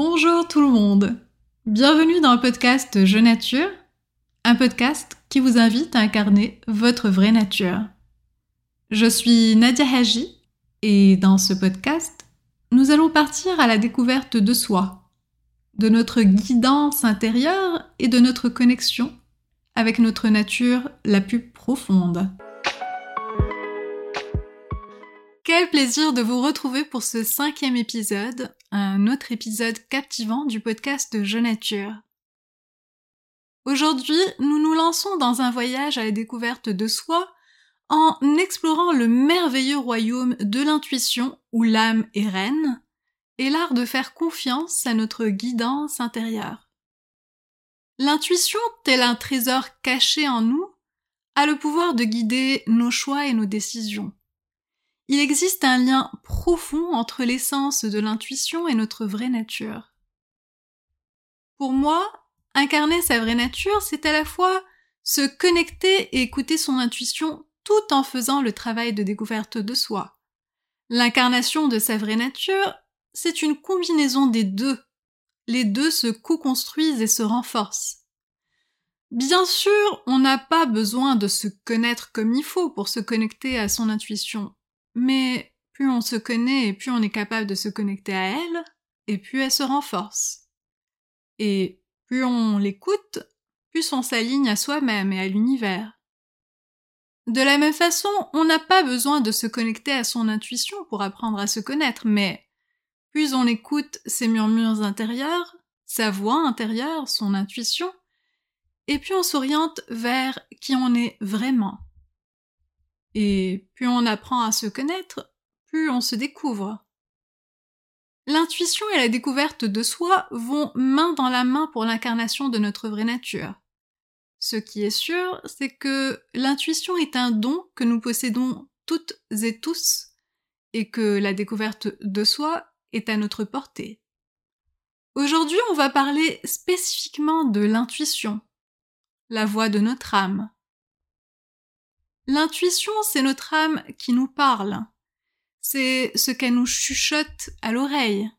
Bonjour tout le monde. Bienvenue dans le podcast Je Nature, un podcast qui vous invite à incarner votre vraie nature. Je suis Nadia Haji et dans ce podcast, nous allons partir à la découverte de soi, de notre guidance intérieure et de notre connexion avec notre nature la plus profonde. Quel plaisir de vous retrouver pour ce cinquième épisode, un autre épisode captivant du podcast Je Nature. Aujourd'hui, nous nous lançons dans un voyage à la découverte de soi en explorant le merveilleux royaume de l'intuition où l'âme est reine et l'art de faire confiance à notre guidance intérieure. L'intuition, tel un trésor caché en nous, a le pouvoir de guider nos choix et nos décisions. Il existe un lien profond entre l'essence de l'intuition et notre vraie nature. Pour moi, incarner sa vraie nature, c'est à la fois se connecter et écouter son intuition tout en faisant le travail de découverte de soi. L'incarnation de sa vraie nature, c'est une combinaison des deux. Les deux se co-construisent et se renforcent. Bien sûr, on n'a pas besoin de se connaître comme il faut pour se connecter à son intuition. Mais plus on se connaît et plus on est capable de se connecter à elle, et plus elle se renforce. Et plus on l'écoute, plus on s'aligne à soi-même et à l'univers. De la même façon, on n'a pas besoin de se connecter à son intuition pour apprendre à se connaître, mais plus on écoute ses murmures intérieurs, sa voix intérieure, son intuition, et puis on s'oriente vers qui on est vraiment. Et plus on apprend à se connaître, plus on se découvre. L'intuition et la découverte de soi vont main dans la main pour l'incarnation de notre vraie nature. Ce qui est sûr, c'est que l'intuition est un don que nous possédons toutes et tous, et que la découverte de soi est à notre portée. Aujourd'hui, on va parler spécifiquement de l'intuition, la voix de notre âme, L'intuition, c'est notre âme qui nous parle. C'est ce qu'elle nous chuchote à l'oreille.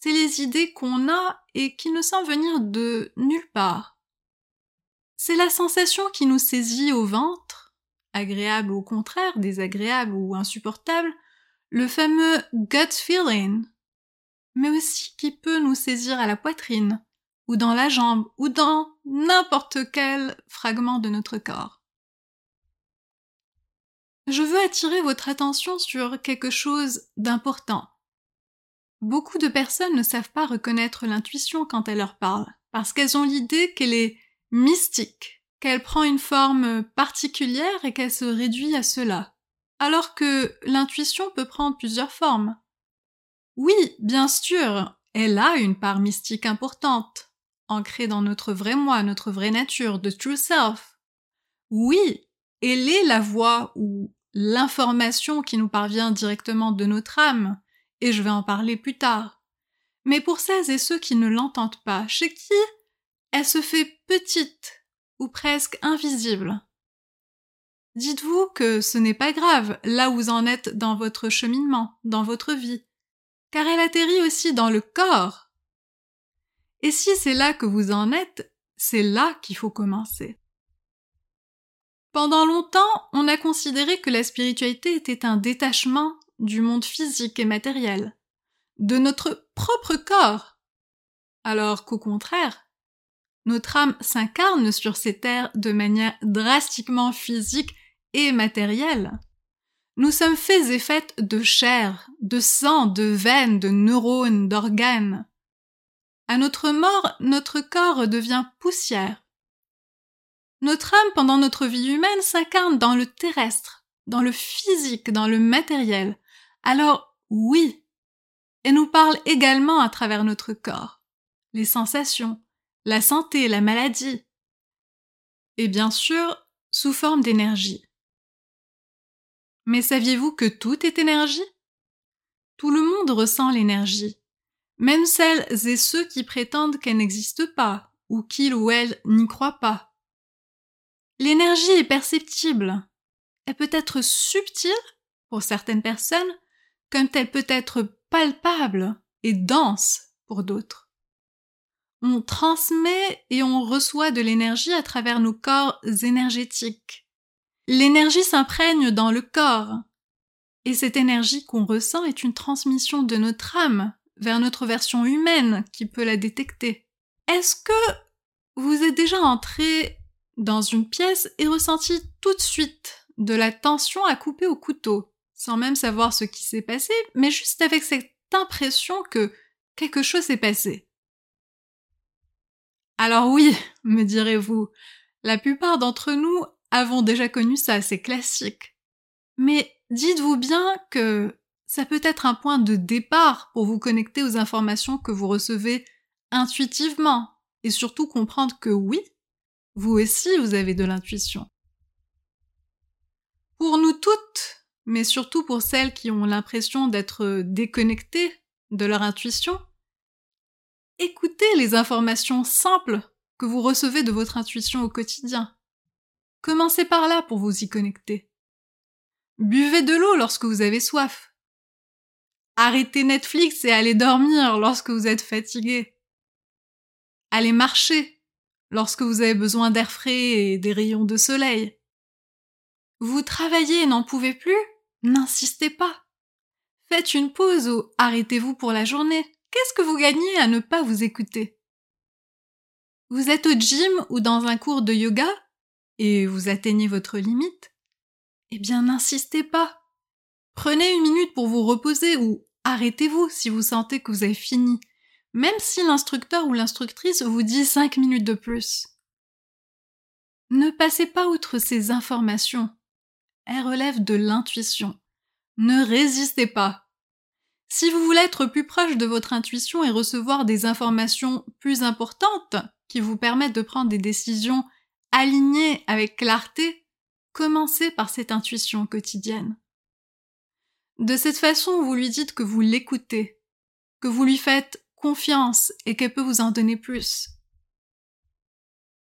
C'est les idées qu'on a et qui ne semblent venir de nulle part. C'est la sensation qui nous saisit au ventre, agréable au contraire, désagréable ou insupportable, le fameux gut feeling, mais aussi qui peut nous saisir à la poitrine, ou dans la jambe, ou dans n'importe quel fragment de notre corps. Je veux attirer votre attention sur quelque chose d'important. Beaucoup de personnes ne savent pas reconnaître l'intuition quand elle leur parle, parce qu'elles ont l'idée qu'elle est mystique, qu'elle prend une forme particulière et qu'elle se réduit à cela, alors que l'intuition peut prendre plusieurs formes. Oui, bien sûr, elle a une part mystique importante, ancrée dans notre vrai moi, notre vraie nature, de true self. Oui, elle est la voix ou l'information qui nous parvient directement de notre âme, et je vais en parler plus tard. Mais pour celles et ceux qui ne l'entendent pas, chez qui elle se fait petite ou presque invisible? Dites-vous que ce n'est pas grave là où vous en êtes dans votre cheminement, dans votre vie, car elle atterrit aussi dans le corps. Et si c'est là que vous en êtes, c'est là qu'il faut commencer. Pendant longtemps, on a considéré que la spiritualité était un détachement du monde physique et matériel, de notre propre corps. Alors qu'au contraire, notre âme s'incarne sur ces terres de manière drastiquement physique et matérielle. Nous sommes faits et faites de chair, de sang, de veines, de neurones, d'organes. À notre mort, notre corps devient poussière. Notre âme pendant notre vie humaine s'incarne dans le terrestre, dans le physique, dans le matériel. Alors oui, elle nous parle également à travers notre corps, les sensations, la santé, la maladie. Et bien sûr, sous forme d'énergie. Mais saviez-vous que tout est énergie? Tout le monde ressent l'énergie, même celles et ceux qui prétendent qu'elle n'existe pas, ou qu'ils ou elles n'y croient pas. L'énergie est perceptible. Elle peut être subtile pour certaines personnes, comme elle peut être palpable et dense pour d'autres. on transmet et on reçoit de l'énergie à travers nos corps énergétiques. L'énergie s'imprègne dans le corps. Et cette énergie qu'on ressent est une transmission de notre âme vers notre version humaine qui peut la détecter. Est-ce que vous êtes déjà entré dans une pièce et ressenti tout de suite de la tension à couper au couteau, sans même savoir ce qui s'est passé, mais juste avec cette impression que quelque chose s'est passé. Alors oui, me direz-vous, la plupart d'entre nous avons déjà connu ça, c'est classique. Mais dites-vous bien que ça peut être un point de départ pour vous connecter aux informations que vous recevez intuitivement et surtout comprendre que oui, vous aussi vous avez de l'intuition. Pour nous toutes, mais surtout pour celles qui ont l'impression d'être déconnectées de leur intuition, écoutez les informations simples que vous recevez de votre intuition au quotidien. Commencez par là pour vous y connecter. Buvez de l'eau lorsque vous avez soif. Arrêtez Netflix et allez dormir lorsque vous êtes fatigué. Allez marcher lorsque vous avez besoin d'air frais et des rayons de soleil. Vous travaillez et n'en pouvez plus? N'insistez pas. Faites une pause ou arrêtez-vous pour la journée. Qu'est-ce que vous gagnez à ne pas vous écouter? Vous êtes au gym ou dans un cours de yoga et vous atteignez votre limite? Eh bien, n'insistez pas. Prenez une minute pour vous reposer ou arrêtez-vous si vous sentez que vous avez fini, même si l'instructeur ou l'instructrice vous dit cinq minutes de plus. Ne passez pas outre ces informations. Elles relèvent de l'intuition. Ne résistez pas. Si vous voulez être plus proche de votre intuition et recevoir des informations plus importantes qui vous permettent de prendre des décisions alignées avec clarté, commencez par cette intuition quotidienne. De cette façon, vous lui dites que vous l'écoutez, que vous lui faites confiance et qu'elle peut vous en donner plus.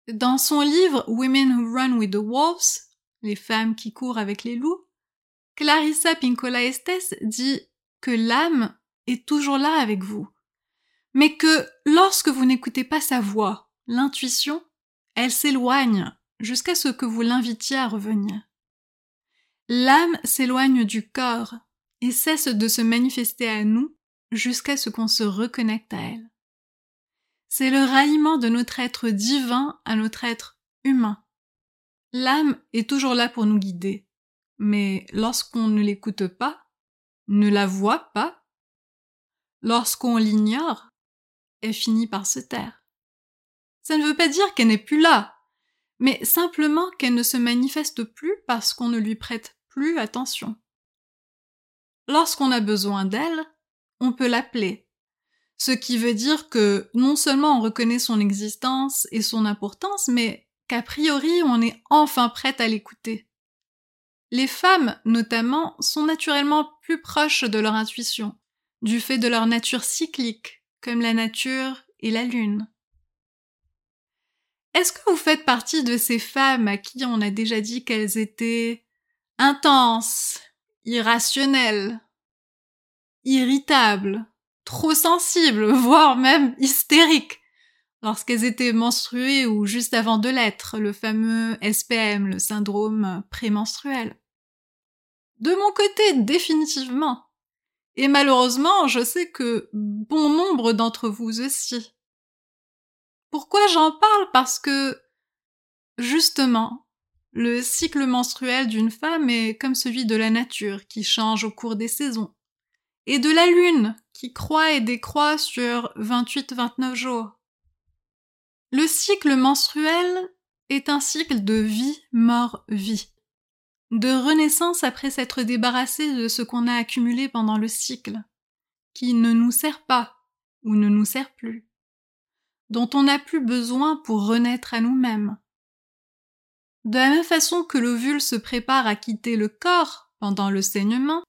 Dans son livre Women Who Run with the Wolves, les femmes qui courent avec les loups, Clarissa Pinkola Estes dit que l'âme est toujours là avec vous, mais que lorsque vous n'écoutez pas sa voix, l'intuition, elle s'éloigne jusqu'à ce que vous l'invitiez à revenir. L'âme s'éloigne du corps et cesse de se manifester à nous jusqu'à ce qu'on se reconnecte à elle. C'est le raillement de notre être divin à notre être humain. L'âme est toujours là pour nous guider, mais lorsqu'on ne l'écoute pas, ne la voit pas, lorsqu'on l'ignore, elle finit par se taire. Ça ne veut pas dire qu'elle n'est plus là, mais simplement qu'elle ne se manifeste plus parce qu'on ne lui prête plus attention. Lorsqu'on a besoin d'elle, on peut l'appeler, ce qui veut dire que non seulement on reconnaît son existence et son importance, mais qu'a priori on est enfin prête à l'écouter. Les femmes, notamment, sont naturellement plus proches de leur intuition, du fait de leur nature cyclique, comme la nature et la lune. Est-ce que vous faites partie de ces femmes à qui on a déjà dit qu'elles étaient intenses, irrationnelles, irritables, trop sensibles, voire même hystériques, lorsqu'elles étaient menstruées ou juste avant de l'être, le fameux SPM, le syndrome prémenstruel de mon côté, définitivement. Et malheureusement, je sais que bon nombre d'entre vous aussi. Pourquoi j'en parle? Parce que, justement, le cycle menstruel d'une femme est comme celui de la nature qui change au cours des saisons, et de la lune qui croît et décroît sur 28-29 jours. Le cycle menstruel est un cycle de vie, mort, vie de renaissance après s'être débarrassé de ce qu'on a accumulé pendant le cycle, qui ne nous sert pas ou ne nous sert plus, dont on n'a plus besoin pour renaître à nous-mêmes. De la même façon que l'ovule se prépare à quitter le corps pendant le saignement,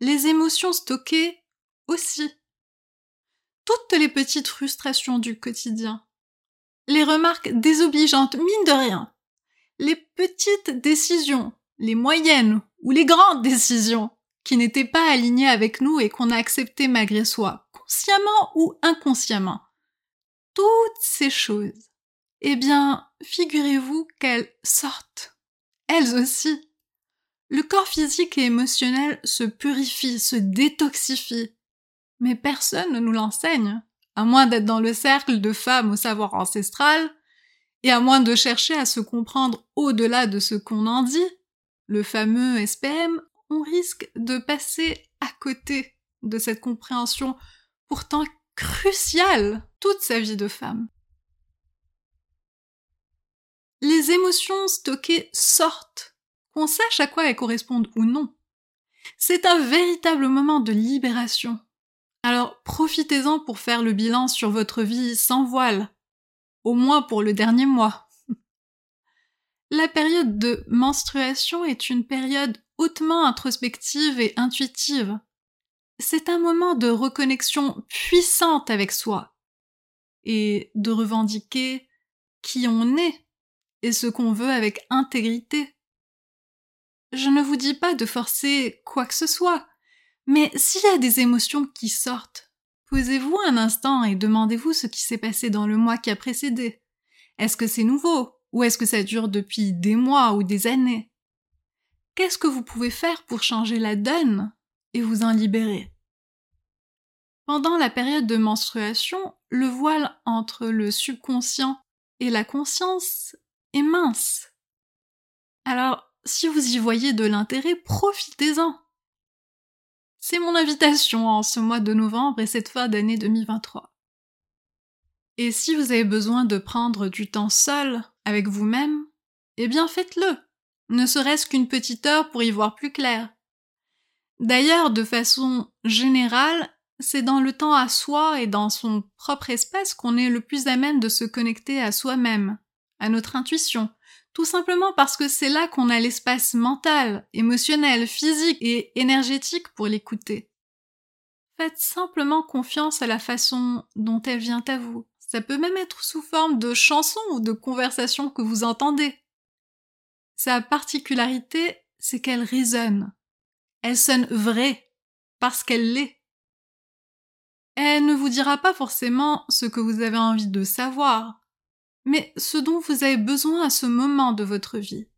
les émotions stockées aussi. Toutes les petites frustrations du quotidien, les remarques désobligeantes, mine de rien, les petites décisions les moyennes ou les grandes décisions qui n'étaient pas alignées avec nous et qu'on a acceptées malgré soi, consciemment ou inconsciemment. toutes ces choses, eh bien, figurez-vous qu'elles sortent, elles aussi. Le corps physique et émotionnel se purifie, se détoxifie, mais personne ne nous l'enseigne, à moins d'être dans le cercle de femmes au savoir ancestral, et à moins de chercher à se comprendre au-delà de ce qu'on en dit, le fameux SPM, on risque de passer à côté de cette compréhension pourtant cruciale toute sa vie de femme. Les émotions stockées sortent, qu'on sache à quoi elles correspondent ou non. C'est un véritable moment de libération. Alors profitez-en pour faire le bilan sur votre vie sans voile, au moins pour le dernier mois. La période de menstruation est une période hautement introspective et intuitive. C'est un moment de reconnexion puissante avec soi et de revendiquer qui on est et ce qu'on veut avec intégrité. Je ne vous dis pas de forcer quoi que ce soit, mais s'il y a des émotions qui sortent, posez-vous un instant et demandez-vous ce qui s'est passé dans le mois qui a précédé. Est-ce que c'est nouveau ou est-ce que ça dure depuis des mois ou des années? Qu'est-ce que vous pouvez faire pour changer la donne et vous en libérer? Pendant la période de menstruation, le voile entre le subconscient et la conscience est mince. Alors, si vous y voyez de l'intérêt, profitez-en. C'est mon invitation en ce mois de novembre et cette fin d'année 2023. Et si vous avez besoin de prendre du temps seul avec vous-même, eh bien faites-le, ne serait-ce qu'une petite heure pour y voir plus clair. D'ailleurs, de façon générale, c'est dans le temps à soi et dans son propre espace qu'on est le plus à même de se connecter à soi-même, à notre intuition, tout simplement parce que c'est là qu'on a l'espace mental, émotionnel, physique et énergétique pour l'écouter. Faites simplement confiance à la façon dont elle vient à vous. Ça peut même être sous forme de chansons ou de conversations que vous entendez. Sa particularité, c'est qu'elle résonne. Elle sonne vraie, parce qu'elle l'est. Elle ne vous dira pas forcément ce que vous avez envie de savoir, mais ce dont vous avez besoin à ce moment de votre vie.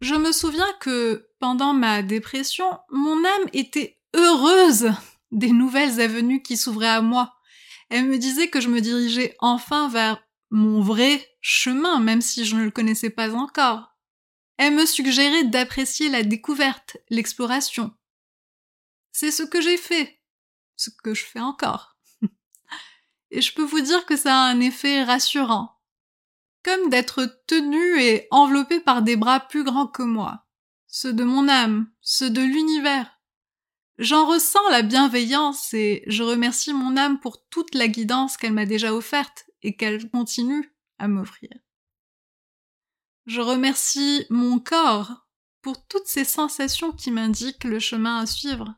Je me souviens que, pendant ma dépression, mon âme était heureuse des nouvelles avenues qui s'ouvraient à moi. Elle me disait que je me dirigeais enfin vers mon vrai chemin, même si je ne le connaissais pas encore. Elle me suggérait d'apprécier la découverte, l'exploration. C'est ce que j'ai fait, ce que je fais encore et je peux vous dire que ça a un effet rassurant. Comme d'être tenu et enveloppé par des bras plus grands que moi. Ceux de mon âme, ceux de l'univers. J'en ressens la bienveillance et je remercie mon âme pour toute la guidance qu'elle m'a déjà offerte et qu'elle continue à m'offrir. Je remercie mon corps pour toutes ces sensations qui m'indiquent le chemin à suivre.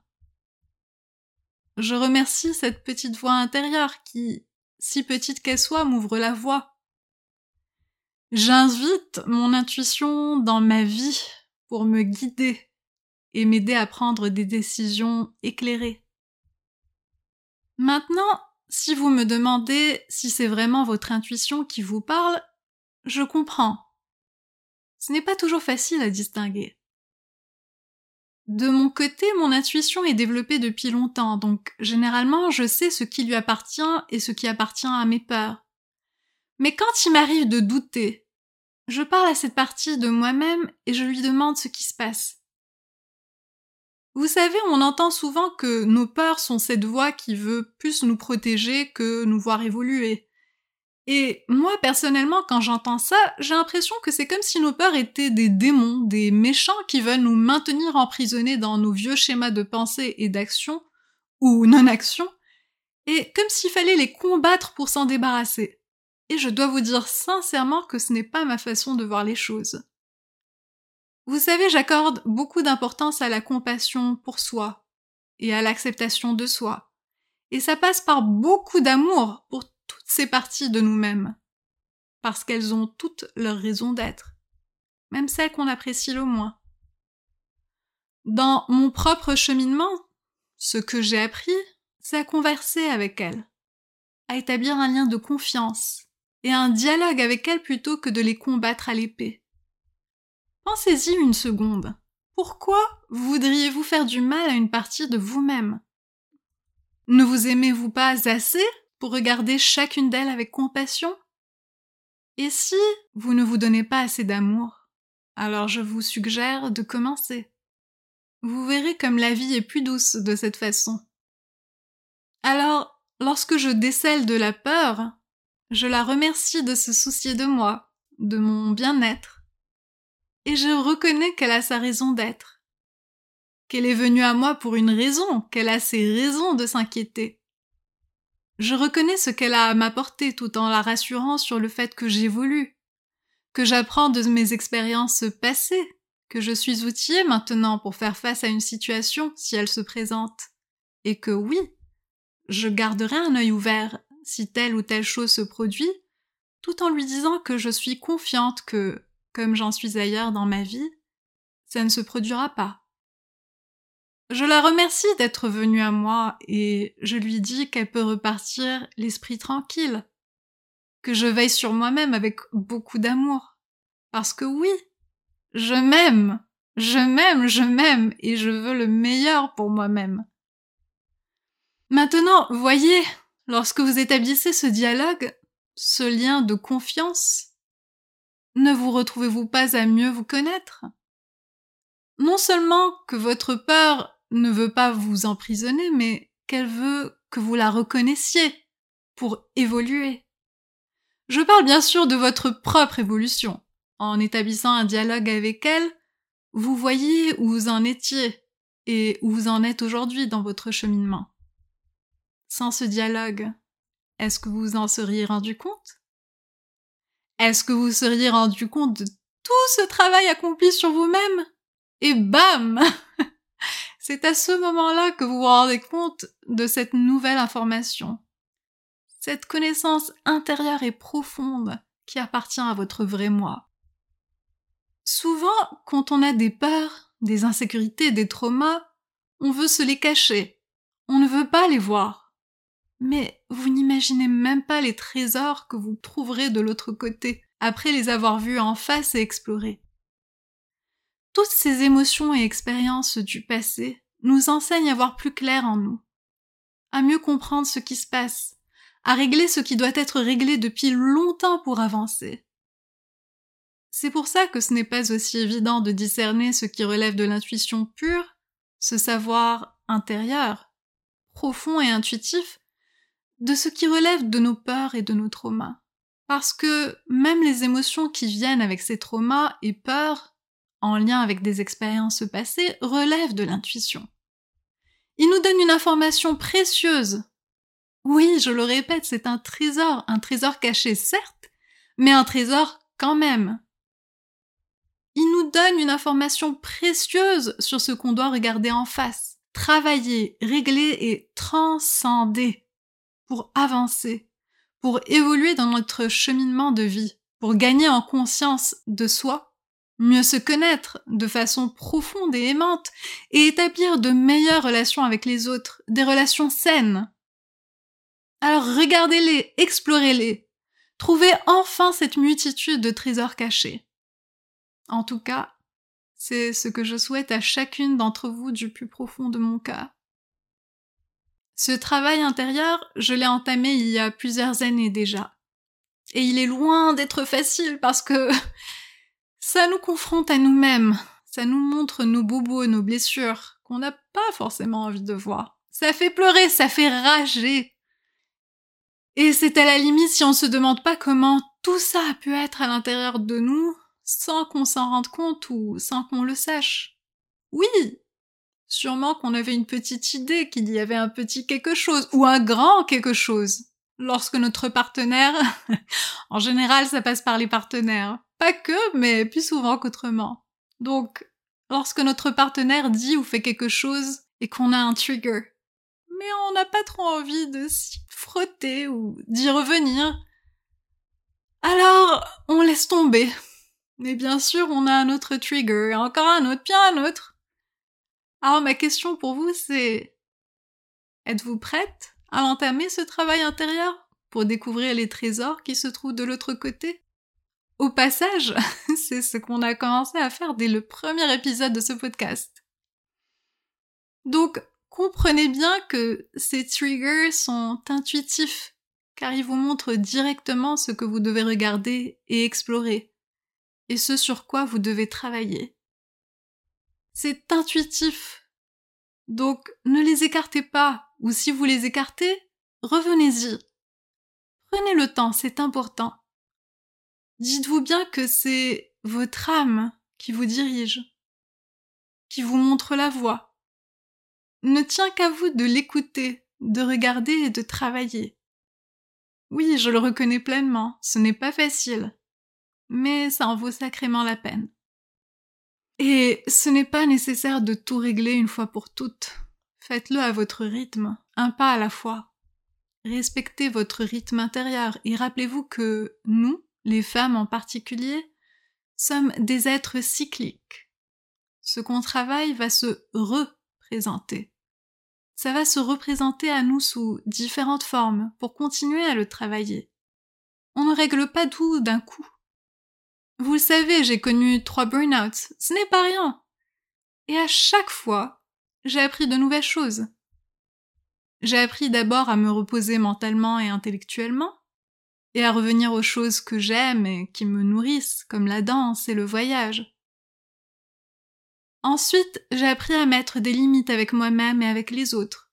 Je remercie cette petite voix intérieure qui, si petite qu'elle soit, m'ouvre la voie. J'invite mon intuition dans ma vie pour me guider et m'aider à prendre des décisions éclairées. Maintenant, si vous me demandez si c'est vraiment votre intuition qui vous parle, je comprends. Ce n'est pas toujours facile à distinguer. De mon côté, mon intuition est développée depuis longtemps, donc généralement je sais ce qui lui appartient et ce qui appartient à mes peurs. Mais quand il m'arrive de douter, je parle à cette partie de moi-même et je lui demande ce qui se passe. Vous savez, on entend souvent que nos peurs sont cette voix qui veut plus nous protéger que nous voir évoluer. Et moi, personnellement, quand j'entends ça, j'ai l'impression que c'est comme si nos peurs étaient des démons, des méchants qui veulent nous maintenir emprisonnés dans nos vieux schémas de pensée et d'action, ou non-action, et comme s'il fallait les combattre pour s'en débarrasser. Et je dois vous dire sincèrement que ce n'est pas ma façon de voir les choses. Vous savez, j'accorde beaucoup d'importance à la compassion pour soi, et à l'acceptation de soi. Et ça passe par beaucoup d'amour pour toutes ces parties de nous-mêmes, parce qu'elles ont toutes leur raison d'être, même celles qu'on apprécie le moins. Dans mon propre cheminement, ce que j'ai appris, c'est à converser avec elles, à établir un lien de confiance et un dialogue avec elles plutôt que de les combattre à l'épée. Pensez-y une seconde. Pourquoi voudriez-vous faire du mal à une partie de vous-même? Ne vous aimez-vous pas assez? Pour regarder chacune d'elles avec compassion? Et si vous ne vous donnez pas assez d'amour, alors je vous suggère de commencer. Vous verrez comme la vie est plus douce de cette façon. Alors, lorsque je décèle de la peur, je la remercie de se soucier de moi, de mon bien-être, et je reconnais qu'elle a sa raison d'être, qu'elle est venue à moi pour une raison, qu'elle a ses raisons de s'inquiéter. Je reconnais ce qu'elle a à m'apporter tout en la rassurant sur le fait que j'évolue, que j'apprends de mes expériences passées, que je suis outillée maintenant pour faire face à une situation si elle se présente, et que oui, je garderai un œil ouvert si telle ou telle chose se produit, tout en lui disant que je suis confiante que, comme j'en suis ailleurs dans ma vie, ça ne se produira pas. Je la remercie d'être venue à moi et je lui dis qu'elle peut repartir l'esprit tranquille, que je veille sur moi-même avec beaucoup d'amour. Parce que oui, je m'aime, je m'aime, je m'aime et je veux le meilleur pour moi-même. Maintenant, voyez, lorsque vous établissez ce dialogue, ce lien de confiance, ne vous retrouvez-vous pas à mieux vous connaître? Non seulement que votre peur ne veut pas vous emprisonner, mais qu'elle veut que vous la reconnaissiez pour évoluer. Je parle bien sûr de votre propre évolution. En établissant un dialogue avec elle, vous voyez où vous en étiez et où vous en êtes aujourd'hui dans votre cheminement. Sans ce dialogue, est-ce que vous en seriez rendu compte? Est-ce que vous seriez rendu compte de tout ce travail accompli sur vous-même? Et bam C'est à ce moment-là que vous vous rendez compte de cette nouvelle information. Cette connaissance intérieure et profonde qui appartient à votre vrai moi. Souvent, quand on a des peurs, des insécurités, des traumas, on veut se les cacher. On ne veut pas les voir. Mais vous n'imaginez même pas les trésors que vous trouverez de l'autre côté, après les avoir vus en face et explorés. Toutes ces émotions et expériences du passé nous enseignent à voir plus clair en nous, à mieux comprendre ce qui se passe, à régler ce qui doit être réglé depuis longtemps pour avancer. C'est pour ça que ce n'est pas aussi évident de discerner ce qui relève de l'intuition pure, ce savoir intérieur, profond et intuitif, de ce qui relève de nos peurs et de nos traumas. Parce que même les émotions qui viennent avec ces traumas et peurs, en lien avec des expériences passées, relèvent de l'intuition. Ils nous donnent une information précieuse. Oui, je le répète, c'est un trésor, un trésor caché certes, mais un trésor quand même. Ils nous donnent une information précieuse sur ce qu'on doit regarder en face, travailler, régler et transcender pour avancer, pour évoluer dans notre cheminement de vie, pour gagner en conscience de soi, mieux se connaître de façon profonde et aimante, et établir de meilleures relations avec les autres, des relations saines. Alors regardez-les, explorez-les, trouvez enfin cette multitude de trésors cachés. En tout cas, c'est ce que je souhaite à chacune d'entre vous du plus profond de mon cœur. Ce travail intérieur, je l'ai entamé il y a plusieurs années déjà. Et il est loin d'être facile parce que ça nous confronte à nous-mêmes, ça nous montre nos bobos, nos blessures, qu'on n'a pas forcément envie de voir. Ça fait pleurer, ça fait rager. Et c'est à la limite si on se demande pas comment tout ça a pu être à l'intérieur de nous sans qu'on s'en rende compte ou sans qu'on le sache. Oui, Sûrement qu'on avait une petite idée qu'il y avait un petit quelque chose ou un grand quelque chose. Lorsque notre partenaire, en général ça passe par les partenaires, pas que, mais plus souvent qu'autrement. Donc, lorsque notre partenaire dit ou fait quelque chose et qu'on a un trigger, mais on n'a pas trop envie de s'y frotter ou d'y revenir, alors on laisse tomber. Mais bien sûr, on a un autre trigger, et encore un autre, puis un autre. Alors ma question pour vous c'est êtes-vous prête à entamer ce travail intérieur pour découvrir les trésors qui se trouvent de l'autre côté? Au passage, c'est ce qu'on a commencé à faire dès le premier épisode de ce podcast. Donc, comprenez bien que ces triggers sont intuitifs, car ils vous montrent directement ce que vous devez regarder et explorer, et ce sur quoi vous devez travailler. C'est intuitif. Donc, ne les écartez pas, ou si vous les écartez, revenez-y. Prenez le temps, c'est important. Dites-vous bien que c'est votre âme qui vous dirige, qui vous montre la voie. Ne tient qu'à vous de l'écouter, de regarder et de travailler. Oui, je le reconnais pleinement, ce n'est pas facile, mais ça en vaut sacrément la peine. Et ce n'est pas nécessaire de tout régler une fois pour toutes. Faites-le à votre rythme, un pas à la fois. Respectez votre rythme intérieur et rappelez-vous que nous, les femmes en particulier, sommes des êtres cycliques. Ce qu'on travaille va se représenter. Ça va se représenter à nous sous différentes formes pour continuer à le travailler. On ne règle pas tout d'un coup. Vous le savez, j'ai connu trois burn-outs. Ce n'est pas rien. Et à chaque fois, j'ai appris de nouvelles choses. J'ai appris d'abord à me reposer mentalement et intellectuellement, et à revenir aux choses que j'aime et qui me nourrissent, comme la danse et le voyage. Ensuite, j'ai appris à mettre des limites avec moi-même et avec les autres,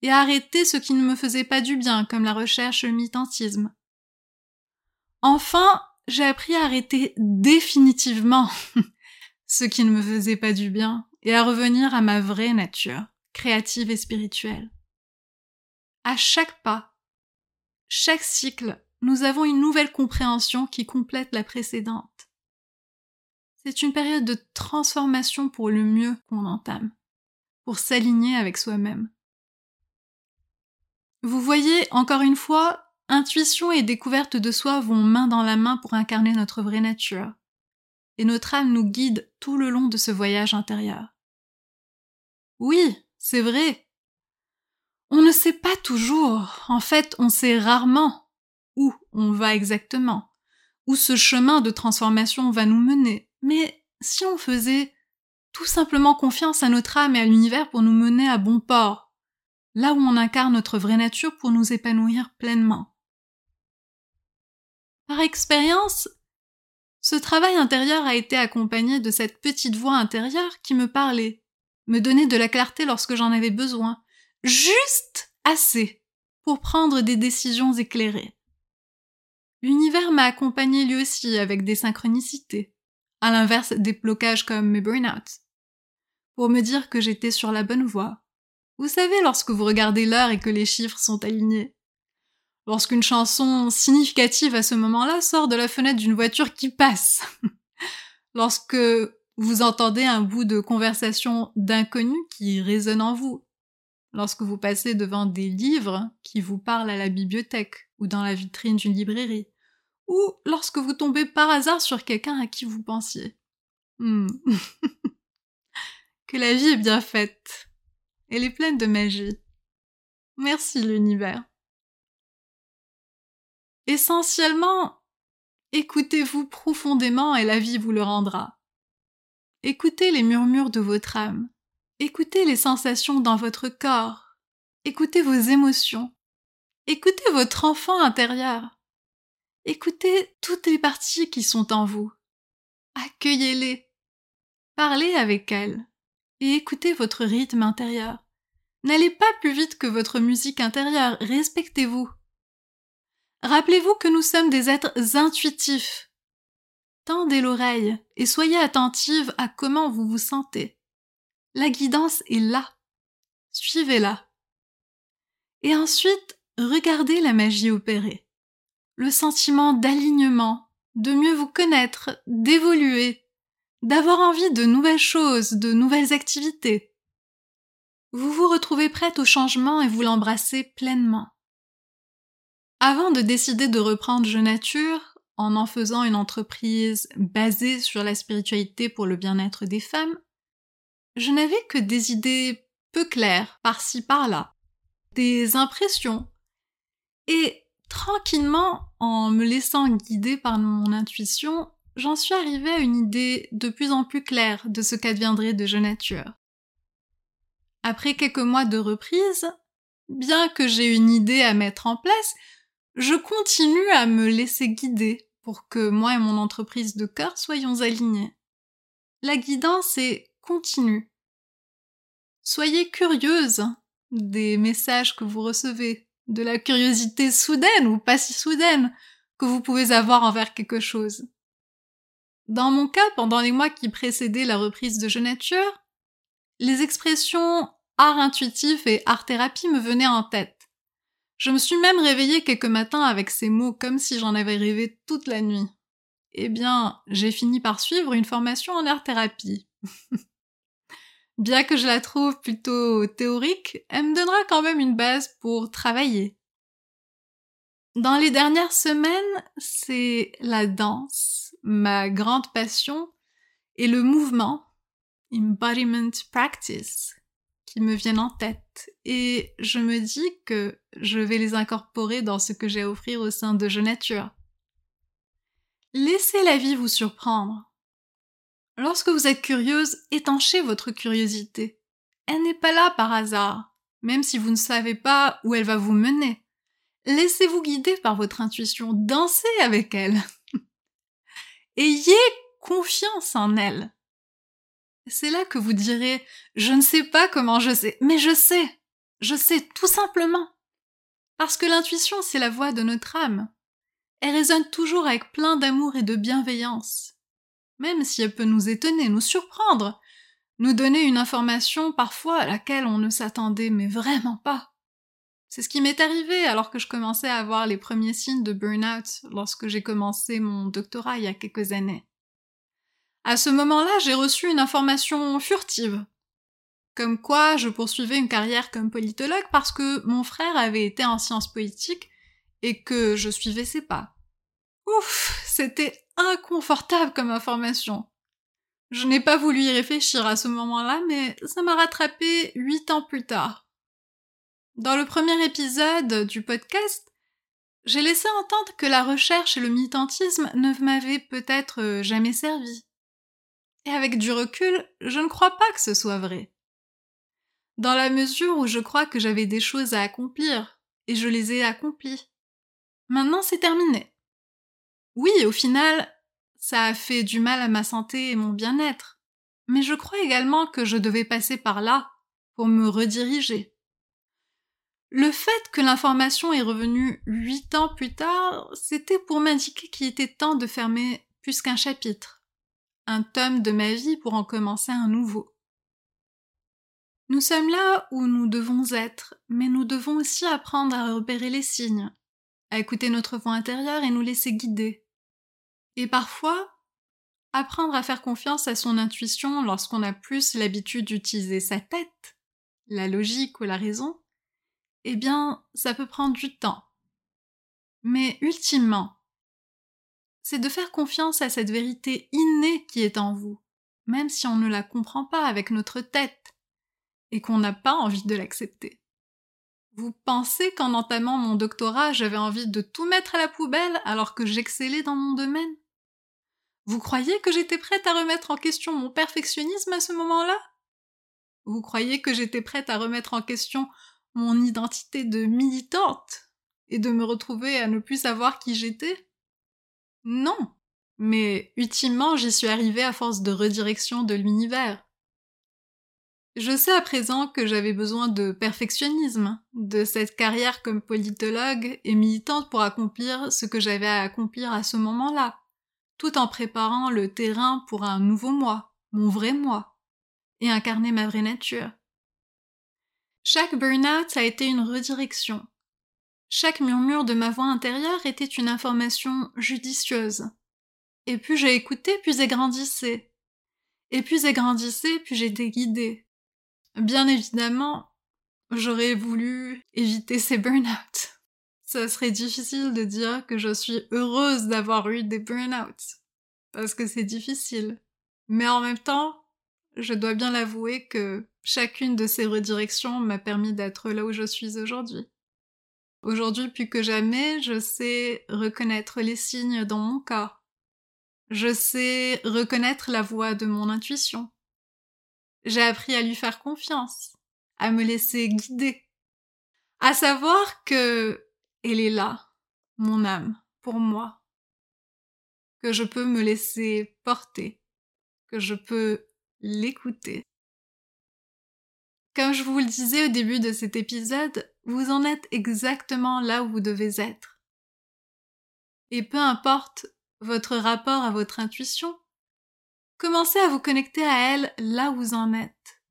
et à arrêter ce qui ne me faisait pas du bien, comme la recherche militantisme. Enfin, j'ai appris à arrêter définitivement ce qui ne me faisait pas du bien, et à revenir à ma vraie nature, créative et spirituelle. À chaque pas, chaque cycle nous avons une nouvelle compréhension qui complète la précédente. C'est une période de transformation pour le mieux qu'on entame, pour s'aligner avec soi-même. Vous voyez, encore une fois, intuition et découverte de soi vont main dans la main pour incarner notre vraie nature, et notre âme nous guide tout le long de ce voyage intérieur. Oui, c'est vrai. On ne sait pas toujours, en fait on sait rarement où on va exactement, où ce chemin de transformation va nous mener. Mais si on faisait tout simplement confiance à notre âme et à l'univers pour nous mener à bon port, là où on incarne notre vraie nature pour nous épanouir pleinement. Par expérience, ce travail intérieur a été accompagné de cette petite voix intérieure qui me parlait, me donnait de la clarté lorsque j'en avais besoin, juste assez pour prendre des décisions éclairées. L'univers m'a accompagné lui aussi avec des synchronicités, à l'inverse des blocages comme mes burnouts, pour me dire que j'étais sur la bonne voie. Vous savez lorsque vous regardez l'heure et que les chiffres sont alignés. Lorsqu'une chanson significative à ce moment-là sort de la fenêtre d'une voiture qui passe. Lorsque vous entendez un bout de conversation d'inconnu qui résonne en vous. Lorsque vous passez devant des livres qui vous parlent à la bibliothèque ou dans la vitrine d'une librairie, ou lorsque vous tombez par hasard sur quelqu'un à qui vous pensiez. Hmm. que la vie est bien faite. Elle est pleine de magie. Merci l'univers. Essentiellement, écoutez-vous profondément et la vie vous le rendra. Écoutez les murmures de votre âme. Écoutez les sensations dans votre corps. Écoutez vos émotions. Écoutez votre enfant intérieur. Écoutez toutes les parties qui sont en vous. Accueillez-les. Parlez avec elles. Et écoutez votre rythme intérieur. N'allez pas plus vite que votre musique intérieure, respectez-vous. Rappelez-vous que nous sommes des êtres intuitifs. Tendez l'oreille et soyez attentive à comment vous vous sentez. La guidance est là. Suivez-la. Et ensuite, regardez la magie opérer. Le sentiment d'alignement, de mieux vous connaître, d'évoluer, d'avoir envie de nouvelles choses, de nouvelles activités. Vous vous retrouvez prête au changement et vous l'embrassez pleinement. Avant de décider de reprendre Je Nature, en en faisant une entreprise basée sur la spiritualité pour le bien-être des femmes, je n'avais que des idées peu claires par-ci par-là des impressions. Et tranquillement, en me laissant guider par mon intuition, j'en suis arrivée à une idée de plus en plus claire de ce qu'adviendrait de Jeune Nature. Après quelques mois de reprise, bien que j'ai une idée à mettre en place, je continue à me laisser guider pour que moi et mon entreprise de cœur soyons alignés. La guidance est continue. Soyez curieuse des messages que vous recevez, de la curiosité soudaine ou pas si soudaine que vous pouvez avoir envers quelque chose. Dans mon cas, pendant les mois qui précédaient la reprise de Nature, les expressions art intuitif et art thérapie me venaient en tête. Je me suis même réveillée quelques matins avec ces mots comme si j'en avais rêvé toute la nuit. Eh bien, j'ai fini par suivre une formation en art thérapie. Bien que je la trouve plutôt théorique, elle me donnera quand même une base pour travailler. Dans les dernières semaines, c'est la danse, ma grande passion, et le mouvement, embodiment practice, qui me viennent en tête. Et je me dis que je vais les incorporer dans ce que j'ai à offrir au sein de Je Nature. Laissez la vie vous surprendre. Lorsque vous êtes curieuse, étanchez votre curiosité. Elle n'est pas là par hasard, même si vous ne savez pas où elle va vous mener. Laissez-vous guider par votre intuition, dansez avec elle. Ayez confiance en elle. C'est là que vous direz Je ne sais pas comment je sais, mais je sais. Je sais tout simplement. Parce que l'intuition, c'est la voix de notre âme. Elle résonne toujours avec plein d'amour et de bienveillance même si elle peut nous étonner, nous surprendre, nous donner une information parfois à laquelle on ne s'attendait mais vraiment pas. C'est ce qui m'est arrivé alors que je commençais à avoir les premiers signes de burn-out lorsque j'ai commencé mon doctorat il y a quelques années. À ce moment-là, j'ai reçu une information furtive. Comme quoi, je poursuivais une carrière comme politologue parce que mon frère avait été en sciences politiques et que je suivais ses pas. Ouf, c'était inconfortable comme information. Je n'ai pas voulu y réfléchir à ce moment-là, mais ça m'a rattrapé huit ans plus tard. Dans le premier épisode du podcast, j'ai laissé entendre que la recherche et le militantisme ne m'avaient peut-être jamais servi. Et avec du recul, je ne crois pas que ce soit vrai. Dans la mesure où je crois que j'avais des choses à accomplir, et je les ai accomplies. Maintenant c'est terminé. Oui, au final, ça a fait du mal à ma santé et mon bien-être. Mais je crois également que je devais passer par là pour me rediriger. Le fait que l'information est revenue huit ans plus tard, c'était pour m'indiquer qu'il était temps de fermer plus qu'un chapitre, un tome de ma vie pour en commencer un nouveau. Nous sommes là où nous devons être, mais nous devons aussi apprendre à repérer les signes, à écouter notre voix intérieure et nous laisser guider. Et parfois, apprendre à faire confiance à son intuition lorsqu'on a plus l'habitude d'utiliser sa tête, la logique ou la raison, eh bien, ça peut prendre du temps. Mais ultimement, c'est de faire confiance à cette vérité innée qui est en vous, même si on ne la comprend pas avec notre tête et qu'on n'a pas envie de l'accepter. Vous pensez qu'en entamant mon doctorat, j'avais envie de tout mettre à la poubelle alors que j'excellais dans mon domaine? Vous croyez que j'étais prête à remettre en question mon perfectionnisme à ce moment-là? Vous croyez que j'étais prête à remettre en question mon identité de militante et de me retrouver à ne plus savoir qui j'étais? Non. Mais ultimement, j'y suis arrivée à force de redirection de l'univers. Je sais à présent que j'avais besoin de perfectionnisme, de cette carrière comme politologue et militante pour accomplir ce que j'avais à accomplir à ce moment-là, tout en préparant le terrain pour un nouveau moi, mon vrai moi, et incarner ma vraie nature. Chaque burn-out a été une redirection. Chaque murmure de ma voix intérieure était une information judicieuse. Et plus j'ai écouté, plus j'ai grandissé. Et plus j'ai grandissé, plus j'étais guidée. Bien évidemment, j'aurais voulu éviter ces burn-out. Ça serait difficile de dire que je suis heureuse d'avoir eu des burn-out. Parce que c'est difficile. Mais en même temps, je dois bien l'avouer que chacune de ces redirections m'a permis d'être là où je suis aujourd'hui. Aujourd'hui, plus que jamais, je sais reconnaître les signes dans mon corps. Je sais reconnaître la voix de mon intuition. J'ai appris à lui faire confiance, à me laisser guider, à savoir que elle est là, mon âme, pour moi, que je peux me laisser porter, que je peux l'écouter. Comme je vous le disais au début de cet épisode, vous en êtes exactement là où vous devez être. Et peu importe votre rapport à votre intuition, commencez à vous connecter à elle là où vous en êtes.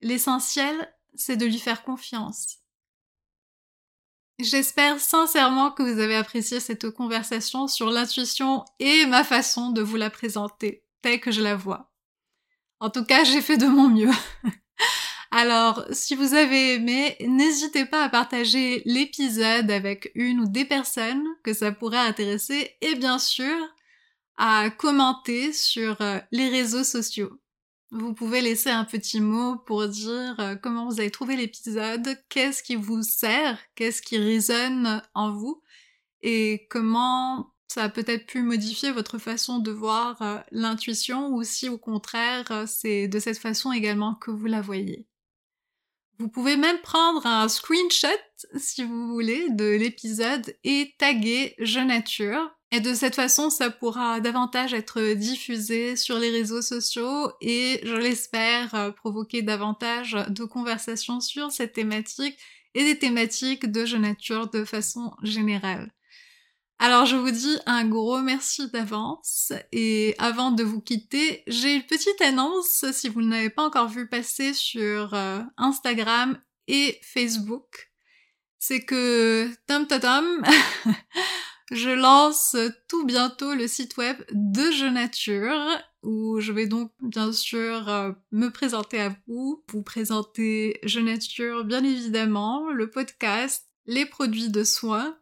L'essentiel, c'est de lui faire confiance. J'espère sincèrement que vous avez apprécié cette conversation sur l'intuition et ma façon de vous la présenter, telle que je la vois. En tout cas, j'ai fait de mon mieux. Alors, si vous avez aimé, n'hésitez pas à partager l'épisode avec une ou des personnes que ça pourrait intéresser et bien sûr à commenter sur euh, les réseaux sociaux. Vous pouvez laisser un petit mot pour dire euh, comment vous avez trouvé l'épisode, qu'est-ce qui vous sert, qu'est-ce qui résonne en vous et comment ça a peut-être pu modifier votre façon de voir euh, l'intuition ou si au contraire c'est de cette façon également que vous la voyez. Vous pouvez même prendre un screenshot, si vous voulez, de l'épisode et taguer Je Nature. Et de cette façon, ça pourra davantage être diffusé sur les réseaux sociaux et, je l'espère, euh, provoquer davantage de conversations sur cette thématique et des thématiques de Je Nature de façon générale. Alors je vous dis un gros merci d'avance et avant de vous quitter, j'ai une petite annonce si vous ne l'avez pas encore vu passer sur euh, Instagram et Facebook. C'est que tom tom je lance tout bientôt le site web de Jeux Nature où je vais donc bien sûr euh, me présenter à vous, vous présenter Jeux Nature bien évidemment, le podcast, les produits de soins.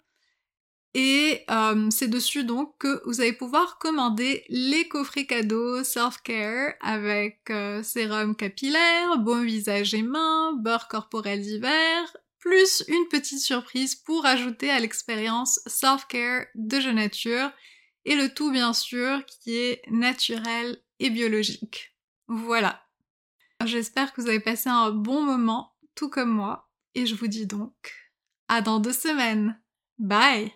Et euh, c'est dessus donc que vous allez pouvoir commander les coffrets cadeaux self-care avec euh, sérum capillaire, bon visage et mains, beurre corporel d'hiver, plus une petite surprise pour ajouter à l'expérience self-care de jeu nature et le tout bien sûr qui est naturel et biologique. Voilà. J'espère que vous avez passé un bon moment, tout comme moi, et je vous dis donc à dans deux semaines. Bye